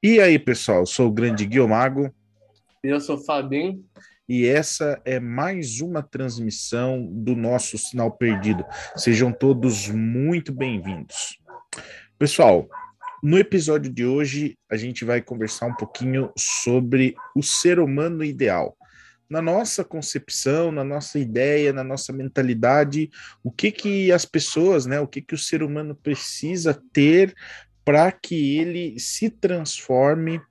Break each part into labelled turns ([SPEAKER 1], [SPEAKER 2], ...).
[SPEAKER 1] E aí, pessoal, sou o grande Guilmago.
[SPEAKER 2] Eu sou o Fabinho.
[SPEAKER 1] E essa é mais uma transmissão do nosso Sinal Perdido. Sejam todos muito bem-vindos. Pessoal, no episódio de hoje a gente vai conversar um pouquinho sobre o ser humano ideal. Na nossa concepção, na nossa ideia, na nossa mentalidade, o que que as pessoas, né, o que que o ser humano precisa ter para que ele se transforme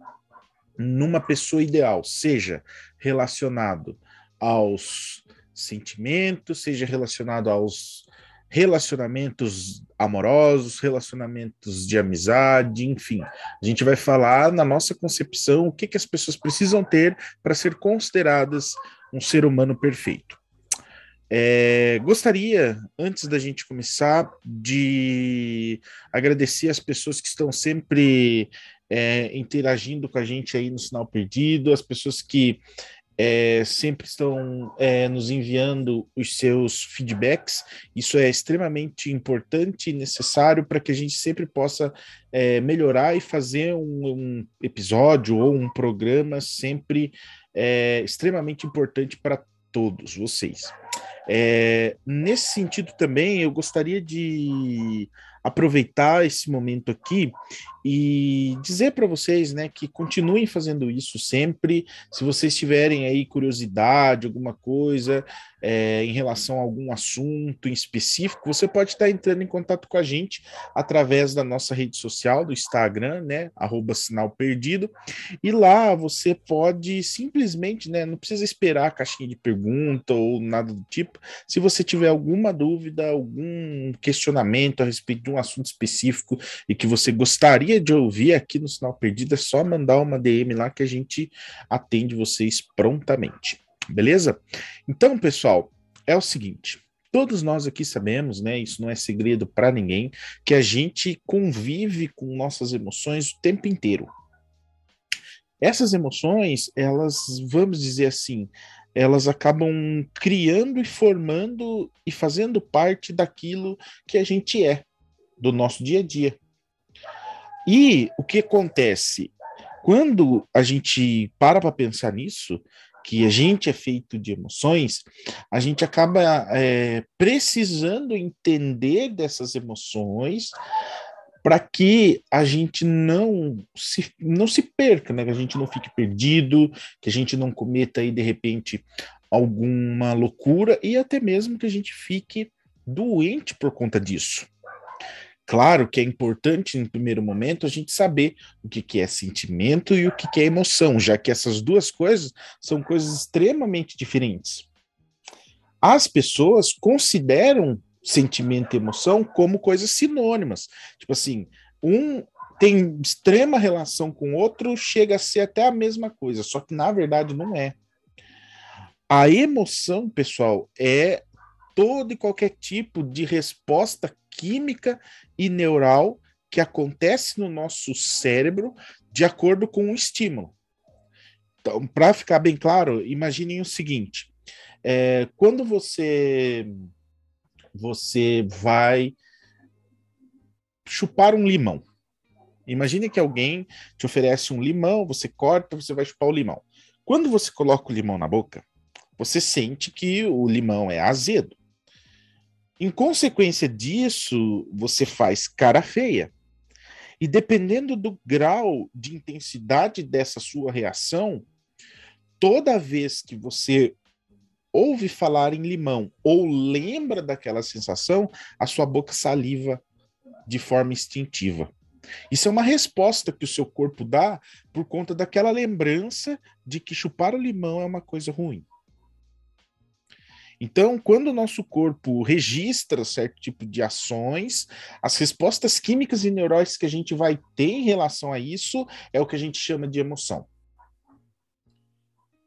[SPEAKER 1] numa pessoa ideal, seja relacionado aos sentimentos, seja relacionado aos relacionamentos amorosos, relacionamentos de amizade, enfim. A gente vai falar na nossa concepção o que, que as pessoas precisam ter para ser consideradas um ser humano perfeito. É, gostaria, antes da gente começar, de agradecer as pessoas que estão sempre é, interagindo com a gente aí no Sinal Perdido, as pessoas que é, sempre estão é, nos enviando os seus feedbacks. Isso é extremamente importante e necessário para que a gente sempre possa é, melhorar e fazer um, um, episódio ou um programa sempre é, extremamente importante para todos vocês. É, nesse sentido também, eu gostaria de aproveitar esse momento aqui e dizer para vocês, né, que continuem fazendo isso sempre. Se vocês tiverem aí curiosidade, alguma coisa é, em relação a algum assunto em específico, você pode estar entrando em contato com a gente através da nossa rede social, do Instagram, né, arroba sinal perdido, e lá você pode simplesmente, né, não precisa esperar a caixinha de pergunta ou nada do tipo. Se você tiver alguma dúvida, algum questionamento a respeito de um assunto específico e que você gostaria de ouvir aqui no Sinal Perdido, é só mandar uma DM lá que a gente atende vocês prontamente. Beleza? Então, pessoal, é o seguinte. Todos nós aqui sabemos, né? Isso não é segredo para ninguém, que a gente convive com nossas emoções o tempo inteiro. Essas emoções, elas, vamos dizer assim, elas acabam criando e formando e fazendo parte daquilo que a gente é, do nosso dia a dia. E o que acontece? Quando a gente para para pensar nisso, que a gente é feito de emoções, a gente acaba é, precisando entender dessas emoções para que a gente não se, não se perca, né? que a gente não fique perdido, que a gente não cometa aí de repente alguma loucura e até mesmo que a gente fique doente por conta disso. Claro que é importante, em primeiro momento, a gente saber o que, que é sentimento e o que, que é emoção, já que essas duas coisas são coisas extremamente diferentes. As pessoas consideram sentimento e emoção como coisas sinônimas. Tipo assim, um tem extrema relação com o outro, chega a ser até a mesma coisa, só que na verdade não é. A emoção, pessoal, é todo e qualquer tipo de resposta química e neural que acontece no nosso cérebro de acordo com o estímulo. Então, para ficar bem claro, imaginem o seguinte: é, quando você você vai chupar um limão. Imagine que alguém te oferece um limão, você corta, você vai chupar o limão. Quando você coloca o limão na boca, você sente que o limão é azedo. Em consequência disso, você faz cara feia. E dependendo do grau de intensidade dessa sua reação, toda vez que você ouve falar em limão ou lembra daquela sensação, a sua boca saliva de forma instintiva. Isso é uma resposta que o seu corpo dá por conta daquela lembrança de que chupar o limão é uma coisa ruim. Então, quando o nosso corpo registra certo tipo de ações, as respostas químicas e neurais que a gente vai ter em relação a isso é o que a gente chama de emoção.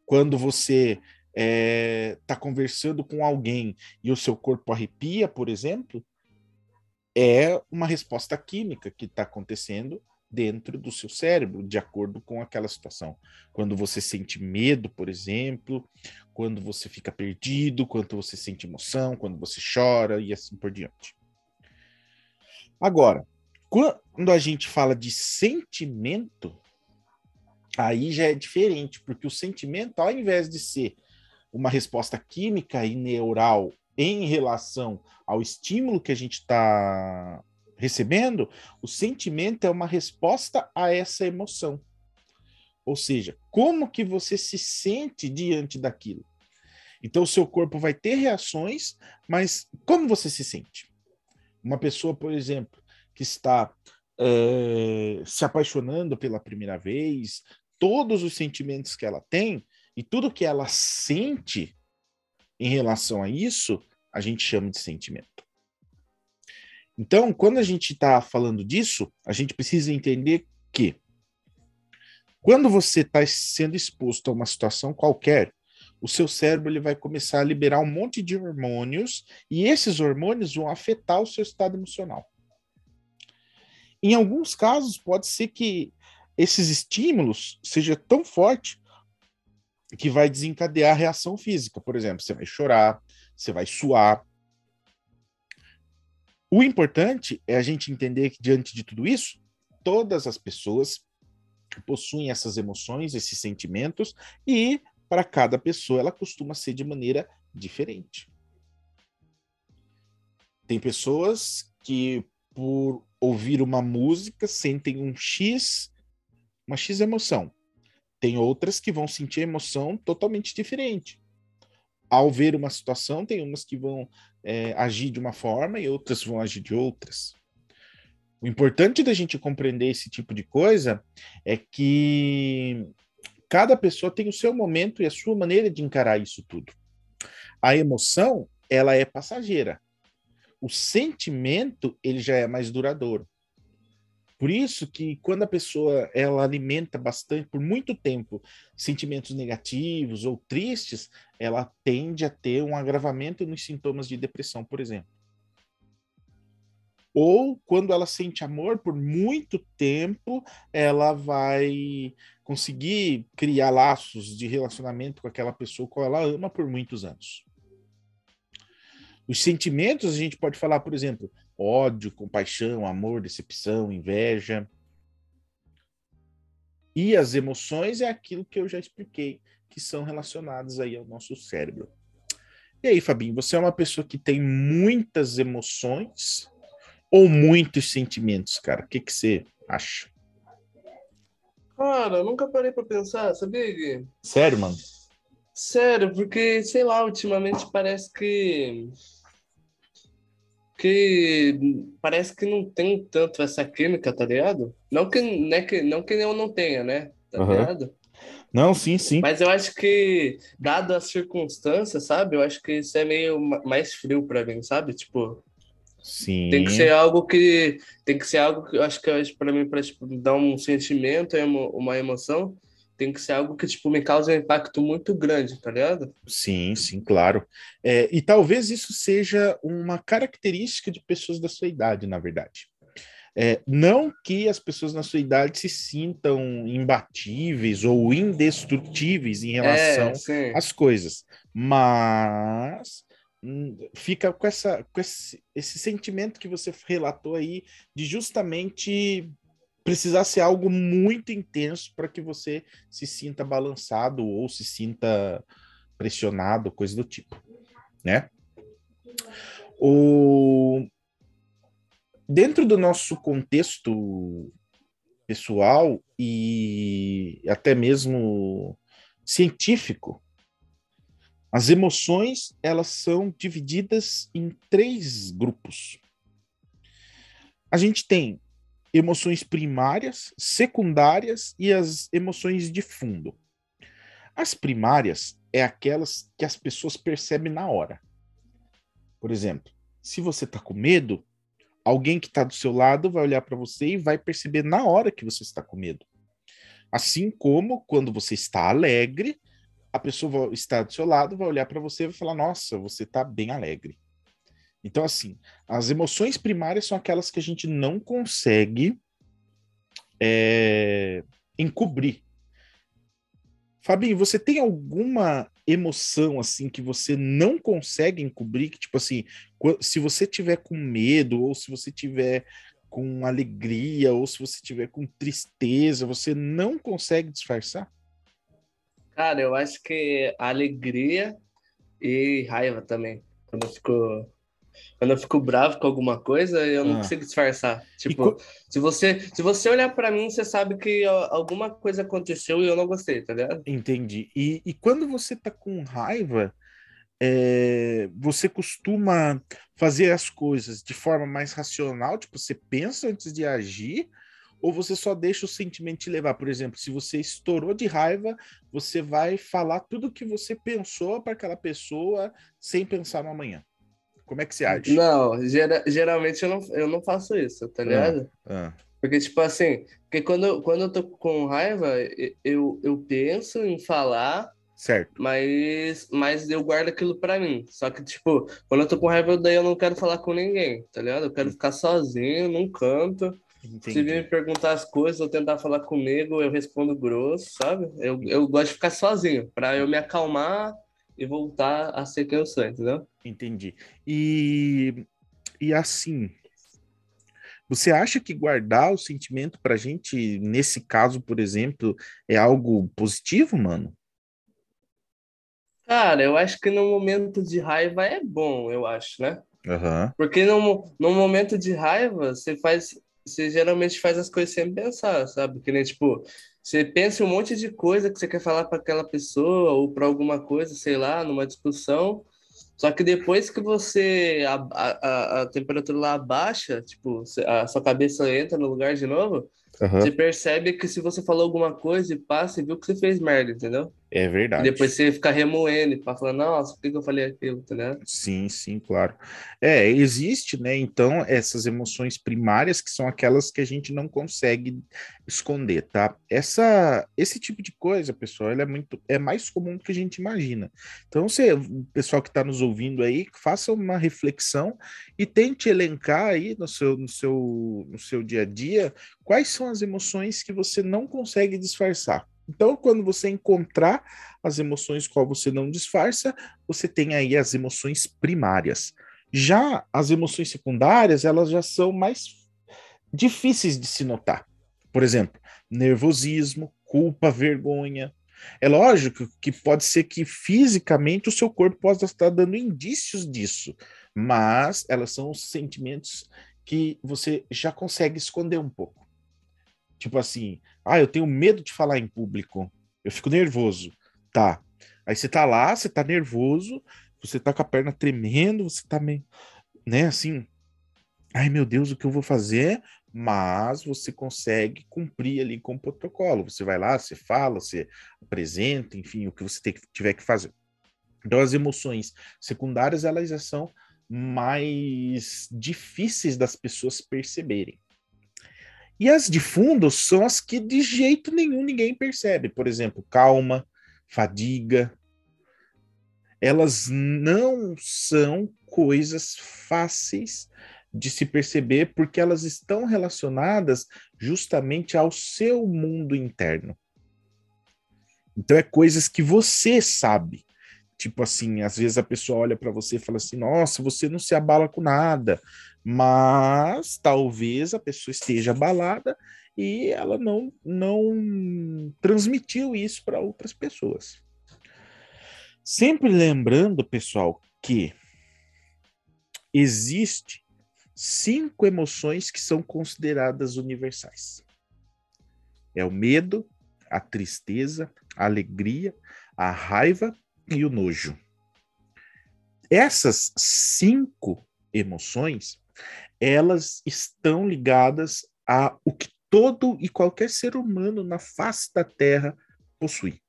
[SPEAKER 1] Quando você está é, tá conversando com alguém e o seu corpo arrepia, por exemplo, é uma resposta química que está acontecendo dentro do seu cérebro, de acordo com aquela situação. Quando você sente medo, por exemplo, quando você fica perdido, quando você sente emoção, quando você chora e assim por diante. Agora, quando a gente fala de sentimento, aí já é diferente, porque o sentimento, ao invés de ser uma resposta química e neural em relação ao estímulo que a gente está recebendo, o sentimento é uma resposta a essa emoção. Ou seja, como que você se sente diante daquilo? Então, o seu corpo vai ter reações, mas como você se sente? Uma pessoa, por exemplo, que está é, se apaixonando pela primeira vez, todos os sentimentos que ela tem e tudo que ela sente em relação a isso, a gente chama de sentimento. Então, quando a gente está falando disso, a gente precisa entender que quando você está sendo exposto a uma situação qualquer, o seu cérebro ele vai começar a liberar um monte de hormônios e esses hormônios vão afetar o seu estado emocional. Em alguns casos, pode ser que esses estímulos seja tão forte que vai desencadear a reação física. Por exemplo, você vai chorar, você vai suar. O importante é a gente entender que, diante de tudo isso, todas as pessoas possuem essas emoções, esses sentimentos, e para cada pessoa ela costuma ser de maneira diferente. Tem pessoas que, por ouvir uma música, sentem um X, uma X emoção. Tem outras que vão sentir emoção totalmente diferente. Ao ver uma situação, tem umas que vão é, agir de uma forma e outras vão agir de outras. O importante da gente compreender esse tipo de coisa é que cada pessoa tem o seu momento e a sua maneira de encarar isso tudo. A emoção, ela é passageira. O sentimento, ele já é mais duradouro. Por isso que quando a pessoa ela alimenta bastante por muito tempo sentimentos negativos ou tristes, ela tende a ter um agravamento nos sintomas de depressão, por exemplo. Ou quando ela sente amor por muito tempo, ela vai conseguir criar laços de relacionamento com aquela pessoa que ela ama por muitos anos. Os sentimentos, a gente pode falar, por exemplo, ódio, compaixão, amor, decepção, inveja. E as emoções é aquilo que eu já expliquei, que são relacionadas aí ao nosso cérebro. E aí, Fabinho, você é uma pessoa que tem muitas emoções ou muitos sentimentos, cara? O que, que você acha?
[SPEAKER 2] Cara, eu nunca parei pra pensar, sabia, Gui?
[SPEAKER 1] Sério, mano?
[SPEAKER 2] Sério, porque, sei lá, ultimamente parece que que parece que não tem tanto essa química, tá ligado? Não que, né, que, não que eu não tenha, né? Tá uhum. ligado?
[SPEAKER 1] Não, sim, sim.
[SPEAKER 2] Mas eu acho que, dado as circunstâncias, sabe? Eu acho que isso é meio mais frio para mim, sabe? Tipo,
[SPEAKER 1] sim.
[SPEAKER 2] Tem que ser algo que tem que ser algo que eu acho que para mim para tipo, dar um sentimento, uma emoção, tem que ser algo que, tipo, me cause um impacto muito grande, tá ligado?
[SPEAKER 1] Sim, sim, claro. É, e talvez isso seja uma característica de pessoas da sua idade, na verdade. É, não que as pessoas na sua idade se sintam imbatíveis ou indestrutíveis em relação é, às coisas, mas hum, fica com, essa, com esse, esse sentimento que você relatou aí de justamente precisar ser algo muito intenso para que você se sinta balançado ou se sinta pressionado, coisa do tipo, né? O... Dentro do nosso contexto pessoal e até mesmo científico, as emoções elas são divididas em três grupos. A gente tem emoções primárias, secundárias e as emoções de fundo. As primárias é aquelas que as pessoas percebem na hora. Por exemplo, se você está com medo, alguém que está do seu lado vai olhar para você e vai perceber na hora que você está com medo. Assim como quando você está alegre, a pessoa está do seu lado vai olhar para você e vai falar: Nossa, você está bem alegre. Então, assim, as emoções primárias são aquelas que a gente não consegue é, encobrir. Fabinho, você tem alguma emoção assim que você não consegue encobrir? Que, tipo assim, se você tiver com medo ou se você tiver com alegria ou se você tiver com tristeza, você não consegue disfarçar?
[SPEAKER 2] Cara, eu acho que alegria e raiva também. Quando eu fico quando eu fico bravo com alguma coisa, eu não ah. consigo disfarçar. Tipo, co... se você se você olhar para mim, você sabe que alguma coisa aconteceu e eu não gostei, tá ligado?
[SPEAKER 1] Entendi. E, e quando você tá com raiva, é, você costuma fazer as coisas de forma mais racional, tipo, você pensa antes de agir, ou você só deixa o sentimento te levar? Por exemplo, se você estourou de raiva, você vai falar tudo o que você pensou para aquela pessoa sem pensar no amanhã. Como é que você age?
[SPEAKER 2] Não, gera, geralmente eu não, eu não faço isso, tá ah, ligado? Ah. Porque, tipo assim, porque quando, quando eu tô com raiva, eu, eu penso em falar,
[SPEAKER 1] certo.
[SPEAKER 2] mas, mas eu guardo aquilo pra mim. Só que, tipo, quando eu tô com raiva, daí eu não quero falar com ninguém, tá ligado? Eu quero ficar sozinho, num canto. Entendi. Se vir me perguntar as coisas ou tentar falar comigo, eu respondo grosso, sabe? Eu, eu gosto de ficar sozinho, pra eu me acalmar e voltar a ser quem eu sou, entendeu?
[SPEAKER 1] Entendi. E, e assim, você acha que guardar o sentimento pra gente, nesse caso, por exemplo, é algo positivo, mano?
[SPEAKER 2] Cara, eu acho que no momento de raiva é bom, eu acho, né?
[SPEAKER 1] Uhum.
[SPEAKER 2] Porque no, no momento de raiva, você faz. Você geralmente faz as coisas sem pensar, sabe? Que nem, tipo, você pensa um monte de coisa que você quer falar para aquela pessoa ou para alguma coisa, sei lá, numa discussão. Só que depois que você a, a, a temperatura lá abaixa, tipo, a sua cabeça entra no lugar de novo, uhum. você percebe que se você falou alguma coisa e passa e viu que você fez merda, entendeu?
[SPEAKER 1] É verdade.
[SPEAKER 2] E depois você fica remoendo para falar, nossa, por que, eu falei aquilo, tá
[SPEAKER 1] Sim, sim, claro. É, existe, né, então, essas emoções primárias que são aquelas que a gente não consegue esconder, tá? Essa, esse tipo de coisa, pessoal, é muito, é mais comum do que a gente imagina. Então, você, o pessoal que está nos ouvindo aí, faça uma reflexão e tente elencar aí no seu, no seu, no seu dia a dia quais são as emoções que você não consegue disfarçar. Então, quando você encontrar as emoções qual você não disfarça, você tem aí as emoções primárias. Já as emoções secundárias, elas já são mais difíceis de se notar. Por exemplo, nervosismo, culpa, vergonha. É lógico que pode ser que fisicamente o seu corpo possa estar dando indícios disso, mas elas são os sentimentos que você já consegue esconder um pouco. Tipo assim, ah, eu tenho medo de falar em público. Eu fico nervoso. Tá. Aí você tá lá, você tá nervoso, você tá com a perna tremendo, você tá meio, né, assim, ai meu Deus, o que eu vou fazer? Mas você consegue cumprir ali com o protocolo. Você vai lá, você fala, você apresenta, enfim, o que você tem, tiver que fazer. Então, as emoções secundárias, elas já são mais difíceis das pessoas perceberem. E as de fundo são as que de jeito nenhum ninguém percebe. Por exemplo, calma, fadiga. Elas não são coisas fáceis de se perceber porque elas estão relacionadas justamente ao seu mundo interno. Então é coisas que você sabe. Tipo assim, às vezes a pessoa olha para você e fala assim: "Nossa, você não se abala com nada mas talvez a pessoa esteja abalada e ela não, não transmitiu isso para outras pessoas. Sempre lembrando, pessoal, que existe cinco emoções que são consideradas universais. É o medo, a tristeza, a alegria, a raiva e o nojo. Essas cinco emoções elas estão ligadas a o que todo e qualquer ser humano na face da Terra possui.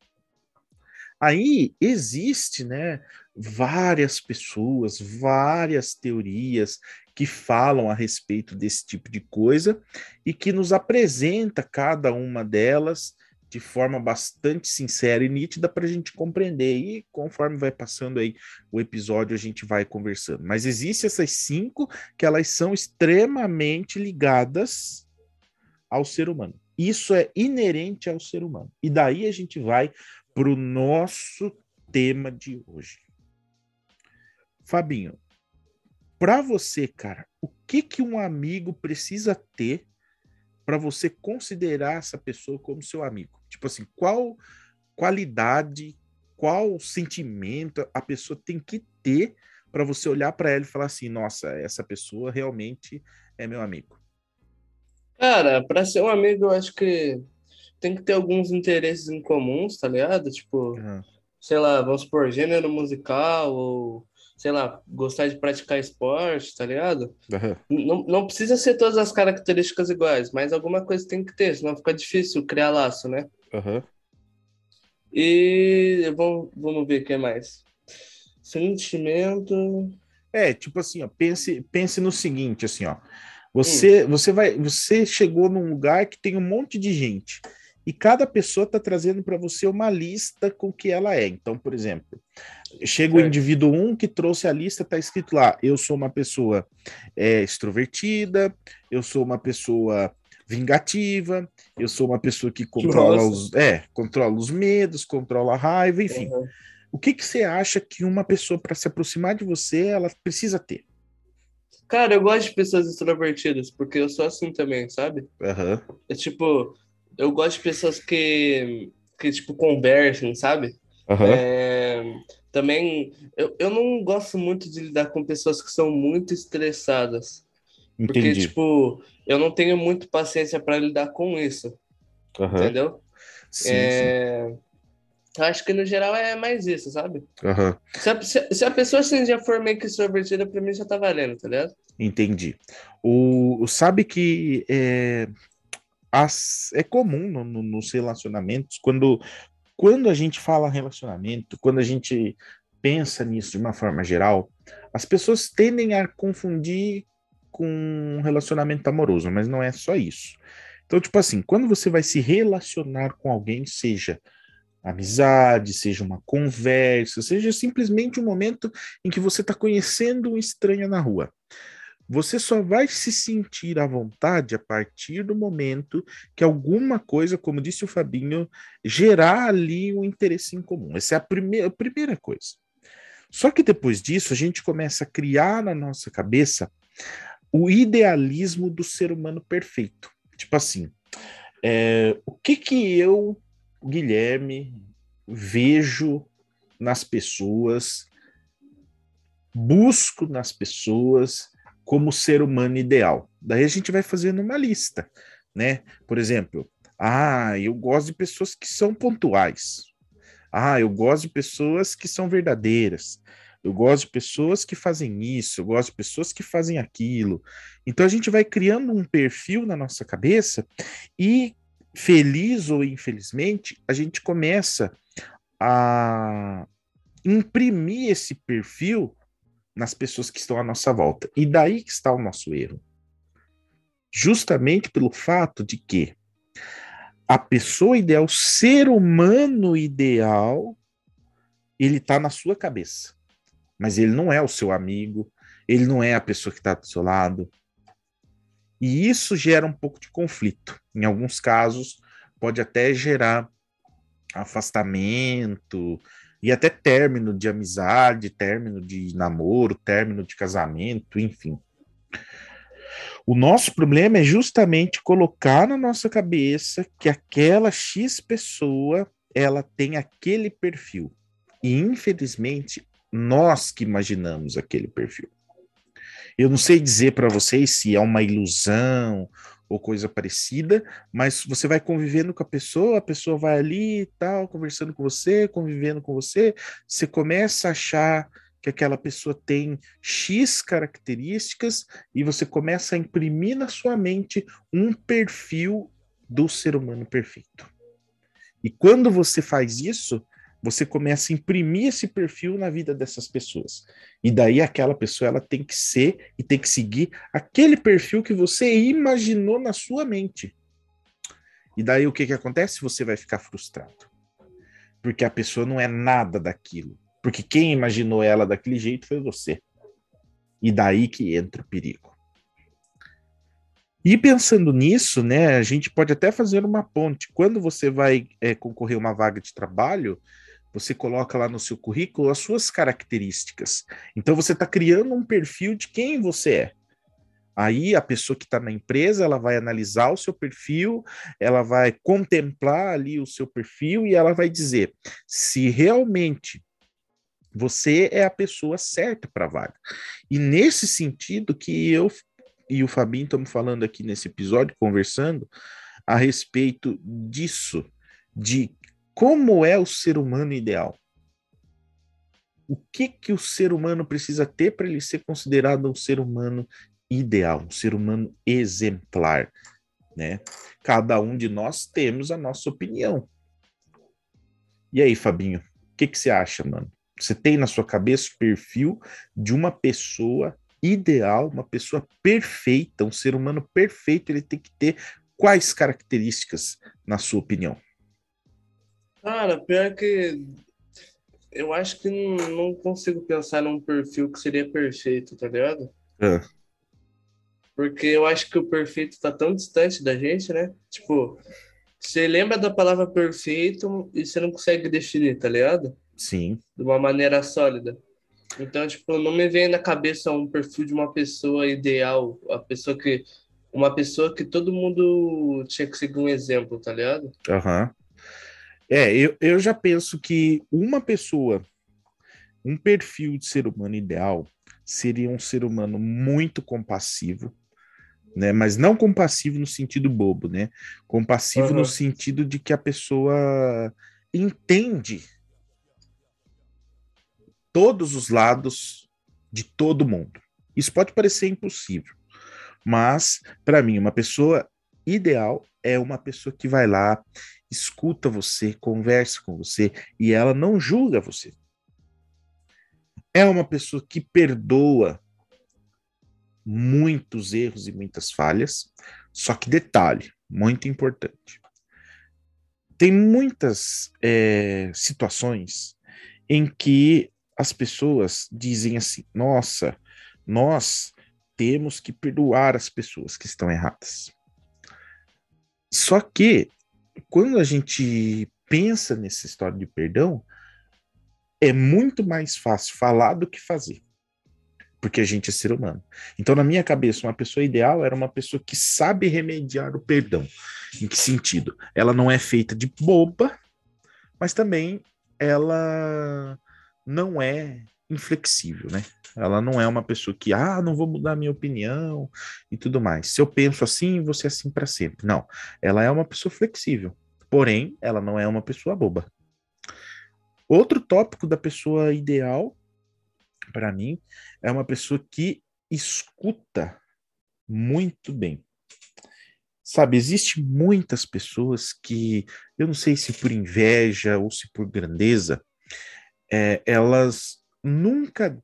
[SPEAKER 1] Aí existe, né, várias pessoas, várias teorias que falam a respeito desse tipo de coisa e que nos apresenta cada uma delas de forma bastante sincera e nítida para a gente compreender. E conforme vai passando aí o episódio, a gente vai conversando. Mas existem essas cinco que elas são extremamente ligadas ao ser humano. Isso é inerente ao ser humano. E daí a gente vai para o nosso tema de hoje. Fabinho, Para você, cara, o que que um amigo precisa ter para você considerar essa pessoa como seu amigo? Tipo assim, qual qualidade, qual sentimento a pessoa tem que ter para você olhar para ela e falar assim: nossa, essa pessoa realmente é meu amigo?
[SPEAKER 2] Cara, para ser um amigo, eu acho que tem que ter alguns interesses em comuns, tá ligado? Tipo, uhum. sei lá, vamos supor, gênero musical ou sei lá, gostar de praticar esporte, tá ligado? Uhum. Não, não precisa ser todas as características iguais, mas alguma coisa tem que ter, senão fica difícil criar laço, né? Uhum. E vamos, vamos ver o que mais. Sentimento.
[SPEAKER 1] É, tipo assim, ó, pense, pense no seguinte, assim, ó. Você, hum. você vai, você chegou num lugar que tem um monte de gente e cada pessoa está trazendo para você uma lista com o que ela é. Então, por exemplo, chega é. o indivíduo 1 um que trouxe a lista, está escrito lá: eu sou uma pessoa é, extrovertida, eu sou uma pessoa vingativa, eu sou uma pessoa que controla os, é, controla os medos, controla a raiva, enfim. Uhum. O que, que você acha que uma pessoa, para se aproximar de você, ela precisa ter?
[SPEAKER 2] Cara, eu gosto de pessoas extrovertidas, porque eu sou assim também, sabe?
[SPEAKER 1] Uhum.
[SPEAKER 2] É tipo, eu gosto de pessoas que, que tipo, conversem, sabe?
[SPEAKER 1] Uhum.
[SPEAKER 2] É, também, eu, eu não gosto muito de lidar com pessoas que são muito estressadas. Entendi. Porque, tipo, eu não tenho muito paciência para lidar com isso. Uhum. Entendeu? Sim, é... sim. Acho que no geral é mais isso, sabe?
[SPEAKER 1] Uhum.
[SPEAKER 2] Se, a, se, se, a, pessoa assim, já for meio que extrovertida, pra mim já tá valendo, tá ligado?
[SPEAKER 1] Entendi. O, sabe que é, as, é comum no, no, nos relacionamentos, quando, quando a gente fala relacionamento, quando a gente pensa nisso de uma forma geral, as pessoas tendem a confundir com um relacionamento amoroso, mas não é só isso. Então, tipo assim, quando você vai se relacionar com alguém, seja amizade, seja uma conversa, seja simplesmente um momento em que você está conhecendo um estranho na rua. Você só vai se sentir à vontade a partir do momento que alguma coisa, como disse o Fabinho, gerar ali um interesse em comum. Essa é a primeira, a primeira coisa. Só que depois disso, a gente começa a criar na nossa cabeça o idealismo do ser humano perfeito. Tipo assim, é, o que que eu, Guilherme, vejo nas pessoas, busco nas pessoas como ser humano ideal. Daí a gente vai fazendo uma lista, né? Por exemplo, ah, eu gosto de pessoas que são pontuais. Ah, eu gosto de pessoas que são verdadeiras. Eu gosto de pessoas que fazem isso, eu gosto de pessoas que fazem aquilo. Então a gente vai criando um perfil na nossa cabeça e, feliz ou infelizmente, a gente começa a imprimir esse perfil nas pessoas que estão à nossa volta. E daí que está o nosso erro. Justamente pelo fato de que a pessoa ideal, o ser humano ideal, ele está na sua cabeça. Mas ele não é o seu amigo, ele não é a pessoa que está do seu lado. E isso gera um pouco de conflito. Em alguns casos, pode até gerar afastamento, e até término de amizade, término de namoro, término de casamento, enfim. O nosso problema é justamente colocar na nossa cabeça que aquela X pessoa ela tem aquele perfil. E infelizmente, nós que imaginamos aquele perfil. Eu não sei dizer para vocês se é uma ilusão ou coisa parecida, mas você vai convivendo com a pessoa, a pessoa vai ali e tal, conversando com você, convivendo com você, você começa a achar que aquela pessoa tem X características e você começa a imprimir na sua mente um perfil do ser humano perfeito. E quando você faz isso, você começa a imprimir esse perfil na vida dessas pessoas. E daí aquela pessoa ela tem que ser e tem que seguir aquele perfil que você imaginou na sua mente. E daí o que que acontece? Você vai ficar frustrado. Porque a pessoa não é nada daquilo. Porque quem imaginou ela daquele jeito foi você. E daí que entra o perigo. E pensando nisso, né, a gente pode até fazer uma ponte. Quando você vai é, concorrer a uma vaga de trabalho, você coloca lá no seu currículo as suas características. Então você está criando um perfil de quem você é. Aí a pessoa que está na empresa, ela vai analisar o seu perfil, ela vai contemplar ali o seu perfil e ela vai dizer se realmente você é a pessoa certa para a vaga. E nesse sentido que eu e o Fabinho estamos falando aqui nesse episódio, conversando a respeito disso, de como é o ser humano ideal. O que que o ser humano precisa ter para ele ser considerado um ser humano ideal, um ser humano exemplar, né? Cada um de nós temos a nossa opinião. E aí, Fabinho, o que que você acha, mano? Você tem na sua cabeça o perfil de uma pessoa ideal, uma pessoa perfeita, um ser humano perfeito, ele tem que ter quais características, na sua opinião?
[SPEAKER 2] Cara, pior que eu acho que não, não consigo pensar num perfil que seria perfeito, tá ligado? É. Porque eu acho que o perfeito tá tão distante da gente, né? Tipo, você lembra da palavra perfeito e você não consegue definir, tá ligado?
[SPEAKER 1] Sim.
[SPEAKER 2] De uma maneira sólida. Então, tipo, não me vem na cabeça um perfil de uma pessoa ideal, a pessoa que uma pessoa que todo mundo tinha que seguir um exemplo, tá ligado?
[SPEAKER 1] Aham. Uhum. É, eu, eu já penso que uma pessoa, um perfil de ser humano ideal, seria um ser humano muito compassivo, né? Mas não compassivo no sentido bobo, né? Compassivo uhum. no sentido de que a pessoa entende todos os lados de todo mundo. Isso pode parecer impossível, mas para mim uma pessoa ideal é uma pessoa que vai lá, escuta você, conversa com você e ela não julga você. É uma pessoa que perdoa muitos erros e muitas falhas, só que detalhe, muito importante. Tem muitas é, situações em que as pessoas dizem assim: nossa, nós temos que perdoar as pessoas que estão erradas. Só que, quando a gente pensa nessa história de perdão, é muito mais fácil falar do que fazer. Porque a gente é ser humano. Então, na minha cabeça, uma pessoa ideal era uma pessoa que sabe remediar o perdão. Em que sentido? Ela não é feita de boba, mas também ela não é inflexível, né? Ela não é uma pessoa que, ah, não vou mudar minha opinião e tudo mais. Se eu penso assim, você assim para sempre. Não, ela é uma pessoa flexível. Porém, ela não é uma pessoa boba. Outro tópico da pessoa ideal, para mim, é uma pessoa que escuta muito bem. Sabe, existe muitas pessoas que, eu não sei se por inveja ou se por grandeza, é, elas nunca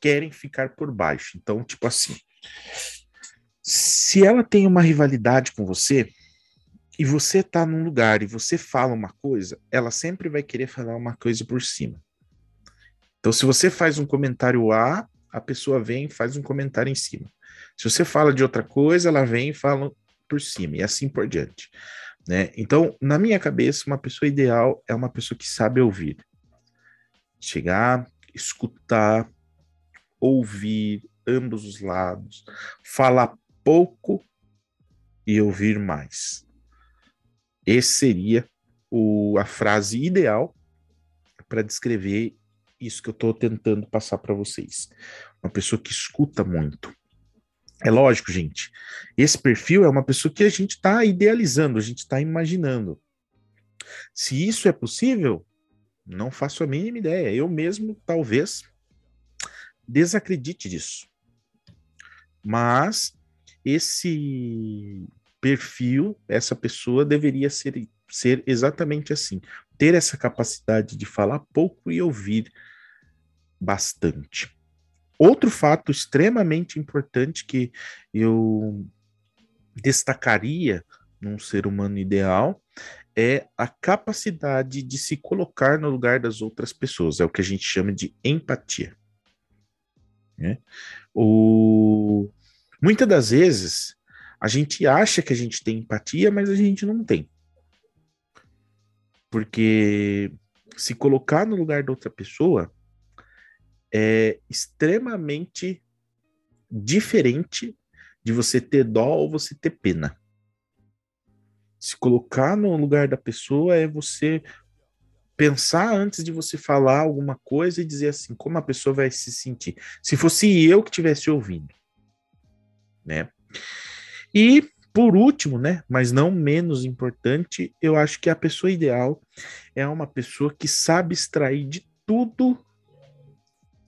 [SPEAKER 1] querem ficar por baixo. Então, tipo assim, se ela tem uma rivalidade com você e você tá num lugar e você fala uma coisa, ela sempre vai querer falar uma coisa por cima. Então, se você faz um comentário A, a pessoa vem e faz um comentário em cima. Se você fala de outra coisa, ela vem e fala por cima, e assim por diante. Né? Então, na minha cabeça, uma pessoa ideal é uma pessoa que sabe ouvir chegar, escutar, ouvir ambos os lados, falar pouco e ouvir mais. Esse seria o, a frase ideal para descrever isso que eu estou tentando passar para vocês. Uma pessoa que escuta muito. É lógico, gente. Esse perfil é uma pessoa que a gente está idealizando, a gente está imaginando. Se isso é possível, não faço a mínima ideia. Eu mesmo, talvez, desacredite disso. Mas esse perfil, essa pessoa deveria ser, ser exatamente assim. Ter essa capacidade de falar pouco e ouvir bastante. Outro fato extremamente importante que eu destacaria num ser humano ideal é a capacidade de se colocar no lugar das outras pessoas. É o que a gente chama de empatia. Né? O... Muitas das vezes a gente acha que a gente tem empatia, mas a gente não tem. Porque se colocar no lugar da outra pessoa é extremamente diferente de você ter dó ou você ter pena. Se colocar no lugar da pessoa é você pensar antes de você falar alguma coisa e dizer assim, como a pessoa vai se sentir. Se fosse eu que tivesse ouvindo, né? E por último, né, mas não menos importante, eu acho que a pessoa ideal é uma pessoa que sabe extrair de tudo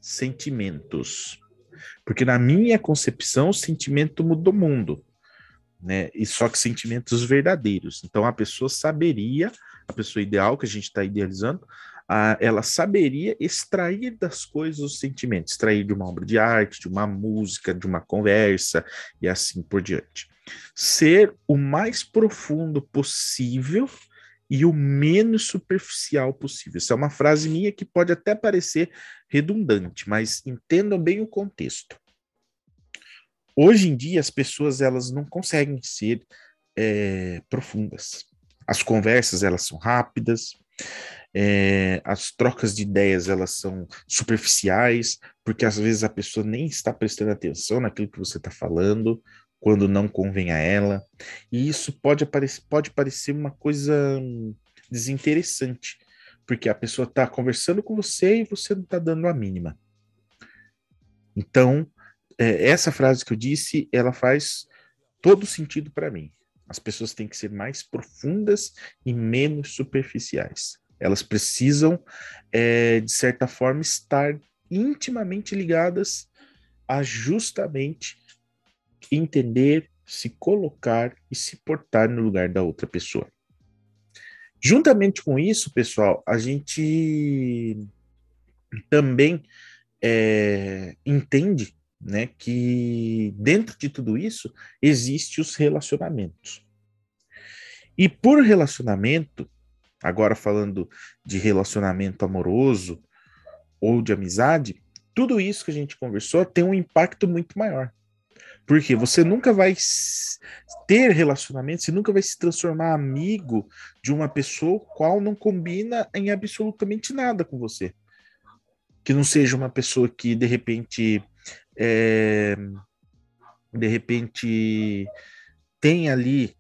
[SPEAKER 1] sentimentos. Porque na minha concepção, o sentimento muda o mundo, né? E só que sentimentos verdadeiros. Então a pessoa saberia, a pessoa ideal que a gente está idealizando, a, ela saberia extrair das coisas os sentimentos, extrair de uma obra de arte, de uma música, de uma conversa e assim por diante. Ser o mais profundo possível e o menos superficial possível. Essa é uma frase minha que pode até parecer redundante, mas entendam bem o contexto. Hoje em dia as pessoas elas não conseguem ser é, profundas. As conversas elas são rápidas, é, as trocas de ideias elas são superficiais, porque às vezes a pessoa nem está prestando atenção naquilo que você está falando, quando não convém a ela. E isso pode, aparecer, pode parecer uma coisa desinteressante, porque a pessoa está conversando com você e você não está dando a mínima. Então, é, essa frase que eu disse, ela faz todo sentido para mim. As pessoas têm que ser mais profundas e menos superficiais. Elas precisam, é, de certa forma, estar intimamente ligadas a justamente entender, se colocar e se portar no lugar da outra pessoa. Juntamente com isso, pessoal, a gente também é, entende né, que dentro de tudo isso existe os relacionamentos. E por relacionamento, agora falando de relacionamento amoroso ou de amizade, tudo isso que a gente conversou tem um impacto muito maior. Porque você nunca vai ter relacionamento, você nunca vai se transformar amigo de uma pessoa qual não combina em absolutamente nada com você. Que não seja uma pessoa que de repente é, de repente tem ali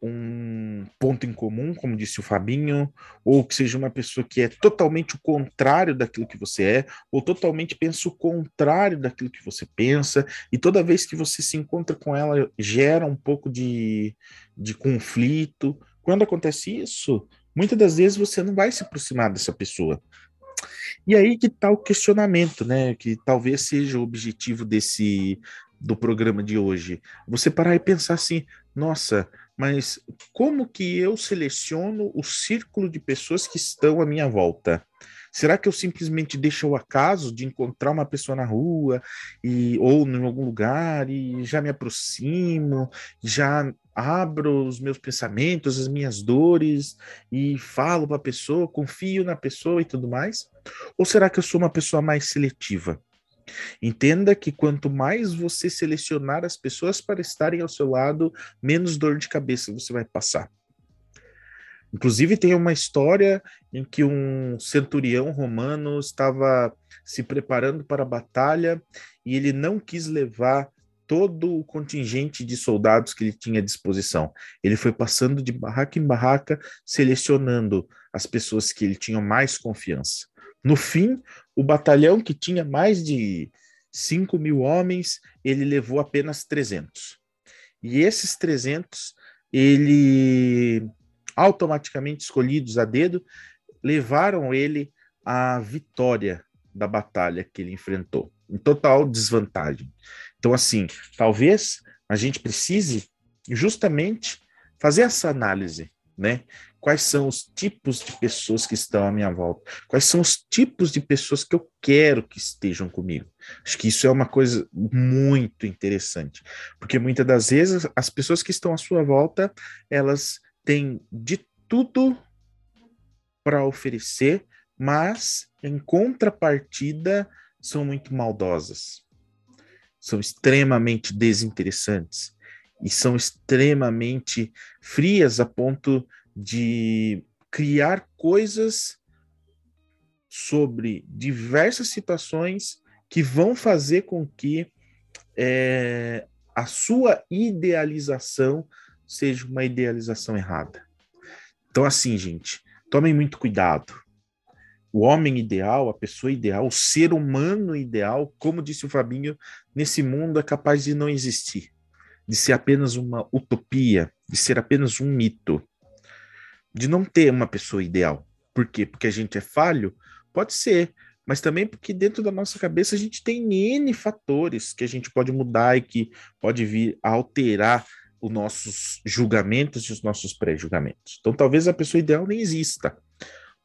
[SPEAKER 1] um ponto em comum, como disse o Fabinho, ou que seja uma pessoa que é totalmente o contrário daquilo que você é, ou totalmente pensa o contrário daquilo que você pensa, e toda vez que você se encontra com ela gera um pouco de, de conflito. Quando acontece isso, muitas das vezes você não vai se aproximar dessa pessoa. E aí que está o questionamento, né? Que talvez seja o objetivo desse do programa de hoje. Você parar e pensar assim, nossa, mas como que eu seleciono o círculo de pessoas que estão à minha volta? Será que eu simplesmente deixo o acaso de encontrar uma pessoa na rua e ou em algum lugar e já me aproximo, já abro os meus pensamentos, as minhas dores e falo para a pessoa, confio na pessoa e tudo mais? Ou será que eu sou uma pessoa mais seletiva? Entenda que quanto mais você selecionar as pessoas para estarem ao seu lado, menos dor de cabeça você vai passar. Inclusive, tem uma história em que um centurião romano estava se preparando para a batalha e ele não quis levar todo o contingente de soldados que ele tinha à disposição. Ele foi passando de barraca em barraca, selecionando as pessoas que ele tinha mais confiança. No fim, o batalhão que tinha mais de 5 mil homens, ele levou apenas 300. E esses 300, ele automaticamente escolhidos a dedo, levaram ele à vitória da batalha que ele enfrentou, em total desvantagem. Então, assim, talvez a gente precise justamente fazer essa análise, né? Quais são os tipos de pessoas que estão à minha volta? Quais são os tipos de pessoas que eu quero que estejam comigo? Acho que isso é uma coisa muito interessante, porque muitas das vezes as pessoas que estão à sua volta, elas têm de tudo para oferecer, mas em contrapartida são muito maldosas, são extremamente desinteressantes e são extremamente frias a ponto de criar coisas sobre diversas situações que vão fazer com que é, a sua idealização seja uma idealização errada. Então, assim, gente, tomem muito cuidado. O homem ideal, a pessoa ideal, o ser humano ideal, como disse o Fabinho, nesse mundo é capaz de não existir, de ser apenas uma utopia, de ser apenas um mito, de não ter uma pessoa ideal. Por quê? Porque a gente é falho? Pode ser, mas também porque dentro da nossa cabeça a gente tem N fatores que a gente pode mudar e que pode vir a alterar os nossos julgamentos e os nossos pré-julgamentos. Então, talvez a pessoa ideal nem exista,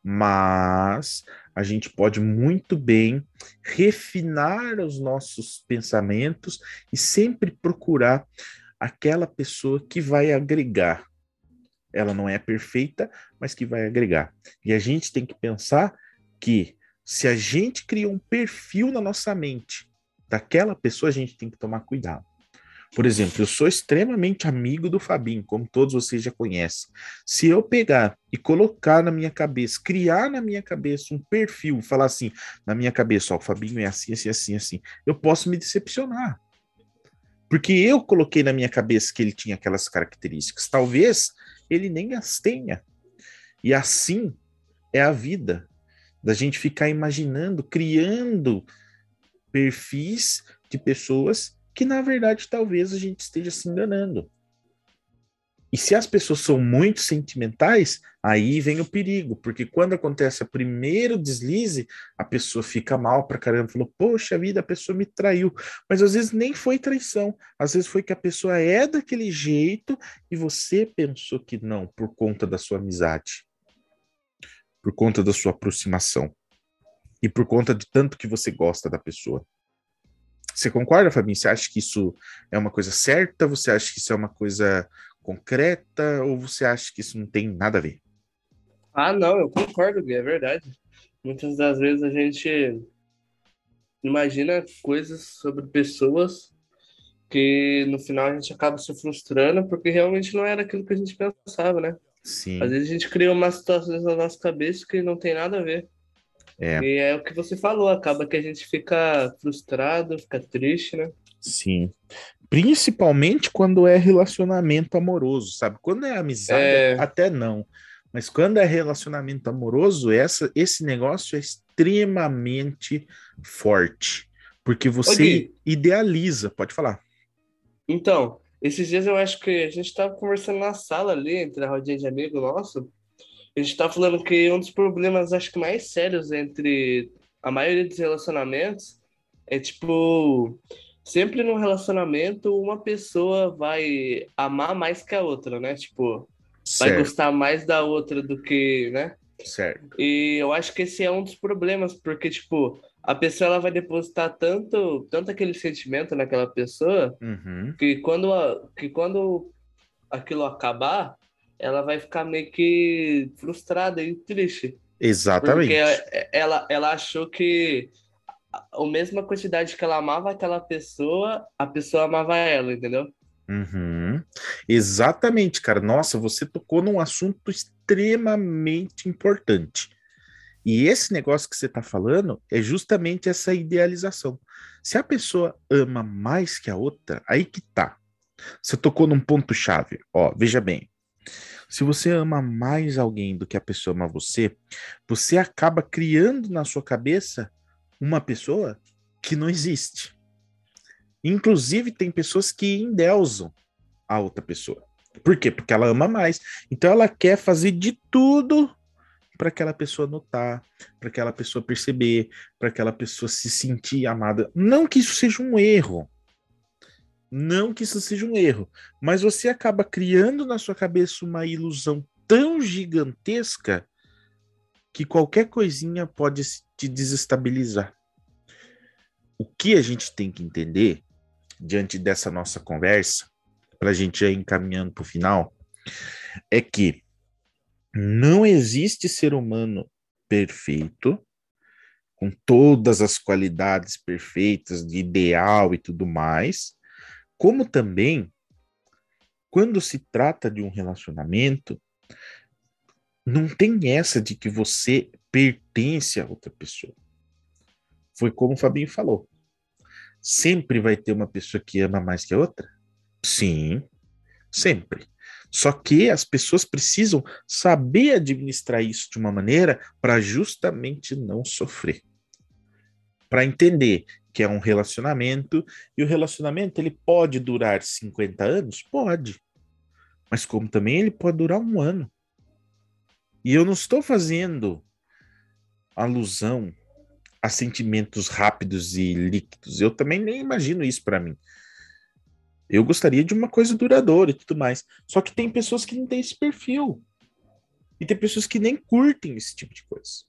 [SPEAKER 1] mas a gente pode muito bem refinar os nossos pensamentos e sempre procurar aquela pessoa que vai agregar. Ela não é perfeita, mas que vai agregar. E a gente tem que pensar que se a gente cria um perfil na nossa mente daquela pessoa, a gente tem que tomar cuidado. Por exemplo, eu sou extremamente amigo do Fabinho, como todos vocês já conhecem. Se eu pegar e colocar na minha cabeça, criar na minha cabeça um perfil, falar assim, na minha cabeça, ó, o Fabinho é assim, assim, assim, assim, eu posso me decepcionar. Porque eu coloquei na minha cabeça que ele tinha aquelas características. Talvez ele nem as tenha. E assim é a vida da gente ficar imaginando, criando perfis de pessoas que, na verdade, talvez a gente esteja se enganando. E se as pessoas são muito sentimentais, aí vem o perigo, porque quando acontece o primeiro deslize, a pessoa fica mal pra caramba, falou, poxa vida, a pessoa me traiu. Mas às vezes nem foi traição, às vezes foi que a pessoa é daquele jeito e você pensou que não, por conta da sua amizade por conta da sua aproximação e por conta de tanto que você gosta da pessoa. Você concorda, Fabinho? Você acha que isso é uma coisa certa? Você acha que isso é uma coisa concreta? Ou você acha que isso não tem nada a ver?
[SPEAKER 2] Ah, não, eu concordo, Gui, é verdade. Muitas das vezes a gente imagina coisas sobre pessoas que no final a gente acaba se frustrando porque realmente não era aquilo que a gente pensava, né?
[SPEAKER 1] Sim.
[SPEAKER 2] Às vezes a gente cria umas situações na nossa cabeça que não tem nada a ver.
[SPEAKER 1] É.
[SPEAKER 2] E é o que você falou, acaba que a gente fica frustrado, fica triste, né?
[SPEAKER 1] Sim. Principalmente quando é relacionamento amoroso, sabe? Quando é amizade,
[SPEAKER 2] É.
[SPEAKER 1] até não. Mas quando é relacionamento amoroso, essa, esse negócio é extremamente forte. Porque você idealiza, pode falar.
[SPEAKER 2] Então, esses dias eu acho que a gente estava conversando na sala ali, entre a rodinha de amigo nosso. A gente tá falando que um dos problemas, acho que mais sérios entre a maioria dos relacionamentos é tipo, sempre no relacionamento uma pessoa vai amar mais que a outra, né? Tipo, vai
[SPEAKER 1] Certo,
[SPEAKER 2] gostar mais da outra do que, né?
[SPEAKER 1] certo.
[SPEAKER 2] E eu acho que esse é um dos problemas, porque, tipo, a pessoa ela vai depositar tanto, tanto aquele sentimento naquela pessoa
[SPEAKER 1] Uhum.
[SPEAKER 2] que quando, a- que quando aquilo acabar, ela vai ficar meio que frustrada e triste.
[SPEAKER 1] Exatamente.
[SPEAKER 2] Porque ela, ela, ela achou que a mesma quantidade que ela amava aquela pessoa, a pessoa amava ela, entendeu?
[SPEAKER 1] Uhum. Exatamente, cara. Nossa, você tocou num assunto extremamente importante. E esse negócio que você está falando é justamente essa idealização. Se a pessoa ama mais que a outra, aí que tá. Você tocou num ponto-chave. Ó, veja bem. Se você ama mais alguém do que a pessoa ama você, você acaba criando na sua cabeça uma pessoa que não existe. Inclusive, tem pessoas que endeusam a outra pessoa. Por quê? Porque ela ama mais. Então, ela quer fazer de tudo para aquela pessoa notar, para aquela pessoa perceber, para aquela pessoa se sentir amada. Não que isso seja um erro. Não que isso seja um erro. Mas você acaba criando na sua cabeça uma ilusão tão gigantesca que qualquer coisinha pode te desestabilizar. O que a gente tem que entender diante dessa nossa conversa, para a gente ir encaminhando para o final, é que não existe ser humano perfeito, com todas as qualidades perfeitas, de ideal e tudo mais, como também, quando se trata de um relacionamento, não tem essa de que você pertence a outra pessoa. Foi como o Fabinho falou. Sempre vai ter uma pessoa que ama mais que a outra? Sim, sempre. Só que as pessoas precisam saber administrar isso de uma maneira para justamente não sofrer. Para entender que é um relacionamento e o relacionamento ele pode durar 50 anos? Pode. Mas como também ele pode durar um ano. E eu não estou fazendo alusão a sentimentos rápidos e líquidos. Eu também nem imagino isso para mim. Eu gostaria de uma coisa duradoura e tudo mais. Só que tem pessoas que não têm esse perfil. E tem pessoas que nem curtem esse tipo de coisa.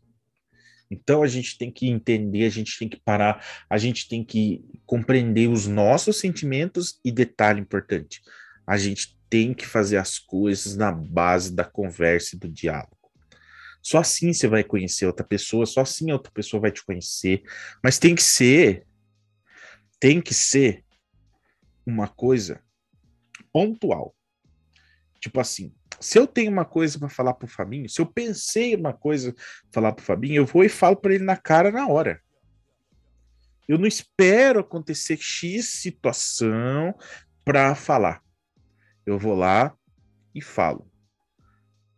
[SPEAKER 1] Então a gente tem que entender, a gente tem que parar, a gente tem que compreender os nossos sentimentos e detalhe importante, a gente tem que fazer as coisas na base da conversa e do diálogo. Só assim você vai conhecer outra pessoa, só assim a outra pessoa vai te conhecer, mas tem que ser tem que ser uma coisa pontual. Tipo assim, se eu tenho uma coisa para falar pro Fabinho, se eu pensei uma coisa pra falar pro Fabinho, eu vou e falo para ele na cara na hora. Eu não espero acontecer X situação para falar. Eu vou lá e falo.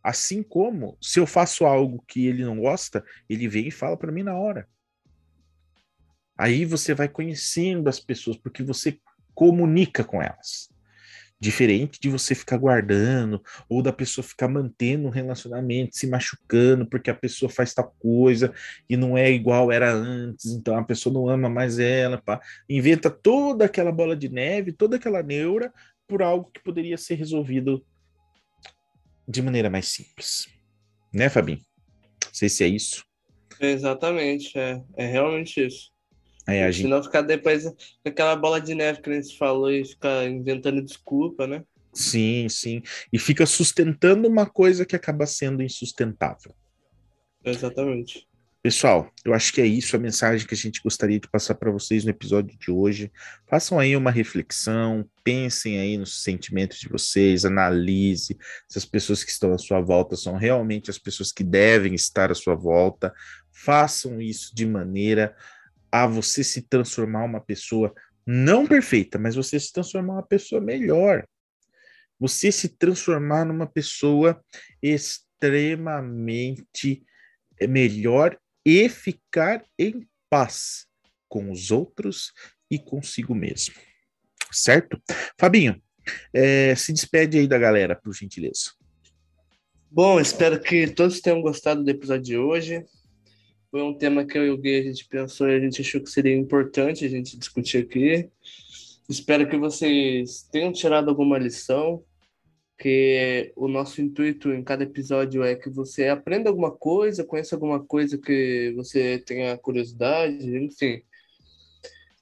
[SPEAKER 1] Assim como, se eu faço algo que ele não gosta, ele vem e fala para mim na hora. Aí você vai conhecendo as pessoas, porque você comunica com elas. Diferente de você ficar guardando, ou da pessoa ficar mantendo um relacionamento, se machucando porque a pessoa faz tal coisa e não é igual era antes, então a pessoa não ama mais ela, pá. inventa toda aquela bola de neve, toda aquela neura por algo que poderia ser resolvido de maneira mais simples. Né, Fabinho? Não sei se é isso.
[SPEAKER 2] Exatamente, é, é realmente isso.
[SPEAKER 1] É, a gente...
[SPEAKER 2] Senão ficar depois com aquela bola de neve que a gente falou e ficar inventando desculpa, né?
[SPEAKER 1] Sim, sim. E fica sustentando uma coisa que acaba sendo insustentável.
[SPEAKER 2] Exatamente.
[SPEAKER 1] Pessoal, eu acho que é isso a mensagem que a gente gostaria de passar para vocês no episódio de hoje. Façam aí uma reflexão, pensem aí nos sentimentos de vocês, analise se as pessoas que estão à sua volta são realmente as pessoas que devem estar à sua volta. Façam isso de maneira a você se transformar uma pessoa não perfeita, mas você se transformar uma pessoa melhor. Você se transformar numa pessoa extremamente melhor e ficar em paz com os outros e consigo mesmo. Certo? Fabinho, é, se despede aí da galera, por gentileza.
[SPEAKER 2] Bom, espero que todos tenham gostado do episódio de hoje. Foi um tema que eu e o Gui a gente pensou e a gente achou que seria importante a gente discutir aqui. Espero que vocês tenham tirado alguma lição, que o nosso intuito em cada episódio é que você aprenda alguma coisa, conheça alguma coisa que você tenha curiosidade, enfim.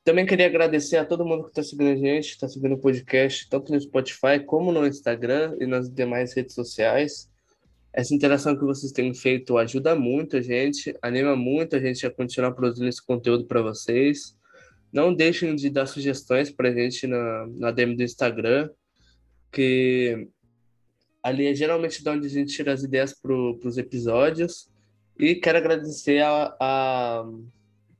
[SPEAKER 2] Também queria agradecer a todo mundo que está seguindo a gente, está seguindo o podcast, tanto no Spotify como no Instagram e nas demais redes sociais. Essa interação que vocês têm feito ajuda muito a gente, anima muito a gente a continuar produzindo esse conteúdo para vocês. Não deixem de dar sugestões para a gente na, na DM do Instagram, que ali é geralmente de onde a gente tira as ideias para os episódios. E quero agradecer a, a,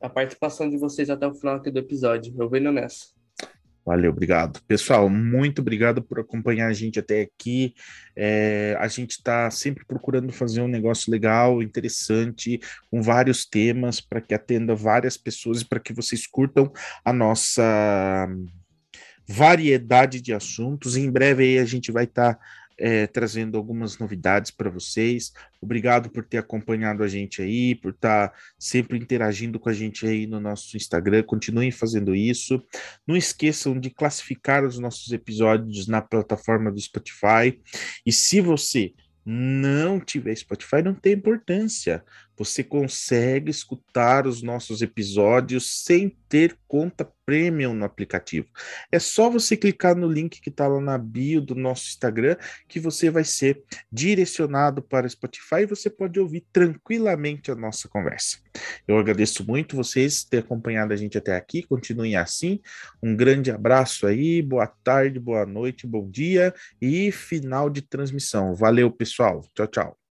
[SPEAKER 2] a participação de vocês até o final aqui do episódio. Eu venho nessa.
[SPEAKER 1] Valeu, obrigado. Pessoal, muito obrigado por acompanhar a gente até aqui. É, a gente está sempre procurando fazer um negócio legal, interessante, com vários temas, para que atenda várias pessoas e para que vocês curtam a nossa variedade de assuntos. Em breve aí a gente vai estar. Tá é, trazendo algumas novidades para vocês. Obrigado por ter acompanhado a gente aí, por estar tá sempre interagindo com a gente aí no nosso Instagram. Continuem fazendo isso. Não esqueçam de classificar os nossos episódios na plataforma do Spotify. E se você não tiver Spotify, não tem importância. Você consegue escutar os nossos episódios sem ter conta premium no aplicativo. É só você clicar no link que está lá na bio do nosso Instagram que você vai ser direcionado para Spotify e você pode ouvir tranquilamente a nossa conversa. Eu agradeço muito vocês ter acompanhado a gente até aqui. Continuem assim. Um grande abraço aí, boa tarde, boa noite, bom dia e final de transmissão. Valeu, pessoal. Tchau, tchau.